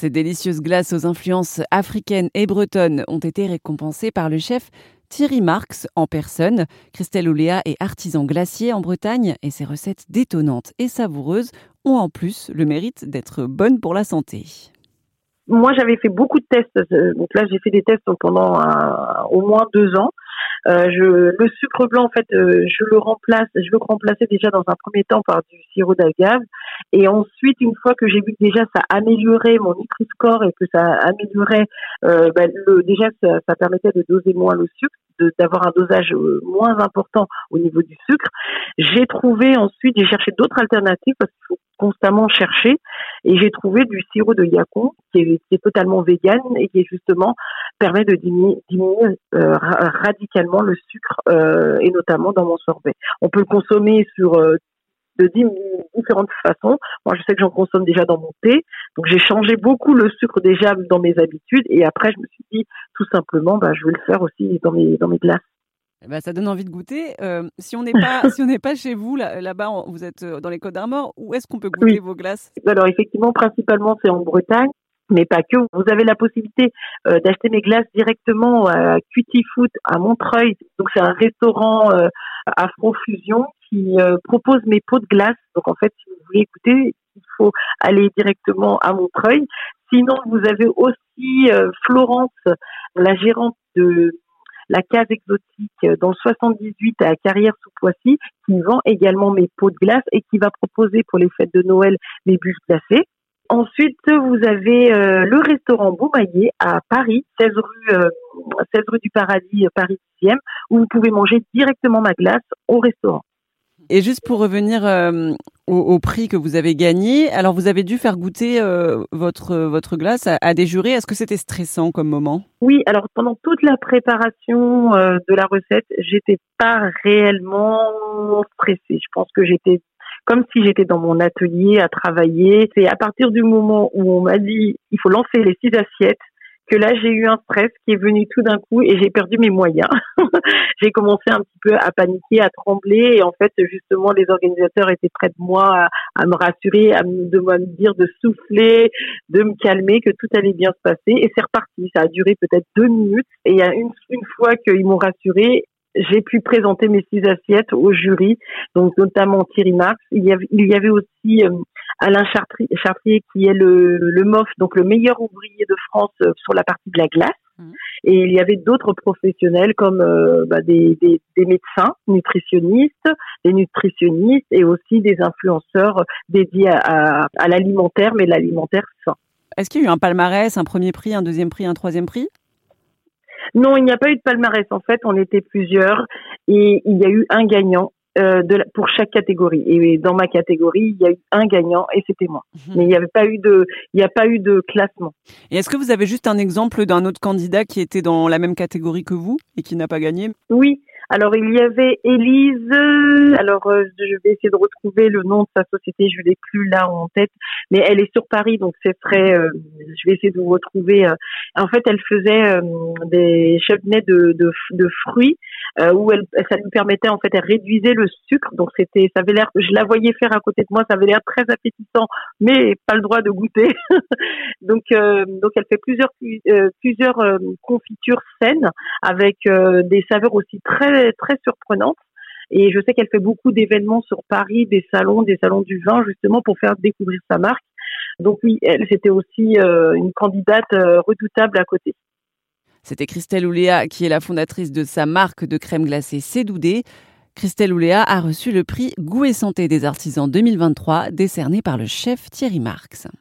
Ces délicieuses glaces aux influences africaines et bretonnes ont été récompensées par le chef Thierry Marx en personne. Christelle Ouléa est artisan glacier en Bretagne et ses recettes détonnantes et savoureuses ont en plus le mérite d'être bonnes pour la santé. Moi, j'avais fait beaucoup de tests. Euh, donc là, j'ai fait des tests pendant au moins deux ans. Euh, je, le sucre blanc, en fait, euh, je le remplace, je veux remplacer déjà dans un premier temps par du sirop d'agave. Et ensuite, une fois que j'ai vu que déjà ça améliorait mon Nutri-Score et que ça améliorait, euh, ben, le, déjà ça, ça, permettait de doser moins le sucre, d'avoir un dosage moins important au niveau du sucre. J'ai trouvé ensuite, j'ai cherché d'autres alternatives parce qu'il faut constamment chercher et j'ai trouvé du sirop de yacon qui est, qui est totalement vegan et qui est justement permet de diminuer, diminuer euh, radicalement le sucre euh, et notamment dans mon sorbet. On peut le consommer sur euh, de différentes façons. Moi, je sais que j'en consomme déjà dans mon thé, donc j'ai changé beaucoup le sucre déjà dans mes habitudes et après je me suis dit tout simplement, bah, je vais le faire aussi dans mes dans mes glaces. Eh ben, ça donne envie de goûter. Euh, si on n'est pas, si on n'est pas chez vous là-bas, vous êtes dans les Côtes d'Armor. Où est-ce qu'on peut goûter vos glaces? Alors effectivement, principalement c'est en Bretagne mais pas que. Vous avez la possibilité euh, d'acheter mes glaces directement à Cutie Food à Montreuil. Donc c'est un restaurant euh, Afro-Fusion qui euh, propose mes pots de glace. Donc en fait, si vous voulez écouter, il faut aller directement à Montreuil. Sinon, vous avez aussi euh, Florence, la gérante de la case exotique dans le 78 à Carrière sous Poissy, qui vend également mes pots de glace et qui va proposer pour les fêtes de Noël mes bûches glacées. Ensuite, vous avez euh, le restaurant Beaumaillé à Paris, 16 rue, 16 euh, rue du Paradis, euh, Paris 10e, où vous pouvez manger directement ma glace au restaurant. Et juste pour revenir au, prix que vous avez gagné, alors vous avez dû faire goûter votre votre glace à, à des jurés. Est-ce que c'était stressant comme moment? Oui, alors pendant toute la préparation de la recette, j'étais pas réellement stressée. Je pense que j'étais comme si j'étais dans mon atelier à travailler. C'est à partir du moment où on m'a dit il faut lancer les six assiettes que là j'ai eu un stress qui est venu tout d'un coup et j'ai perdu mes moyens. j'ai commencé un petit peu à paniquer, à trembler et en fait justement les organisateurs étaient près de moi à, me rassurer, à me, de me dire de souffler, de me calmer, que tout allait bien se passer et c'est reparti. Ça a duré peut-être deux minutes et une, une fois qu'ils m'ont rassuré, j'ai pu présenter mes six assiettes au jury, donc notamment Thierry Marx. Il y avait, il y avait aussi euh, Alain Chartrier, qui est le, le MOF, donc le meilleur ouvrier de France euh, sur la partie de la glace. Mmh. Et il y avait d'autres professionnels comme euh, bah, des, des, des, médecins, nutritionnistes, des nutritionnistes et aussi des influenceurs dédiés à, à, à l'alimentaire, mais l'alimentaire sain. Est-ce qu'il y a eu un palmarès, un premier prix, un deuxième prix, un troisième prix? Non, il n'y a pas eu de palmarès. En fait, on était plusieurs et il y a eu un gagnant euh, de pour chaque catégorie. Et dans ma catégorie, il y a eu un gagnant et c'était moi. Mhm. Mais il n'y avait pas eu de, il n'y a pas eu de classement. Et est-ce que vous avez juste un exemple d'un autre candidat qui était dans la même catégorie que vous et qui n'a pas gagné? Oui. Alors il y avait Élise. Alors euh, je vais essayer de retrouver le nom de sa société. Je l'ai plus là en tête, mais elle est sur Paris, donc c'est très. Euh, je vais essayer de vous retrouver. Euh. En fait, elle faisait des chutneys de, de, de fruits où elle, ça lui permettait en fait, elle réduisait le sucre. Donc c'était, ça avait l'air. Je la voyais faire à côté de moi, ça avait l'air très appétissant, mais pas le droit de goûter. donc donc elle fait plusieurs plusieurs confitures saines avec des saveurs aussi très très, surprenante. Et je sais qu'elle fait beaucoup d'événements sur Paris, des salons, des salons du vin, justement pour faire découvrir sa marque. Donc oui, elle, c'était aussi euh, une candidate euh, redoutable à côté. C'était Christelle Ouléa qui est la fondatrice de sa marque de crème glacée Cédoudé. Christelle Ouléa a reçu le prix Goût et Santé des artisans 2023 décerné par le chef Thierry Marx.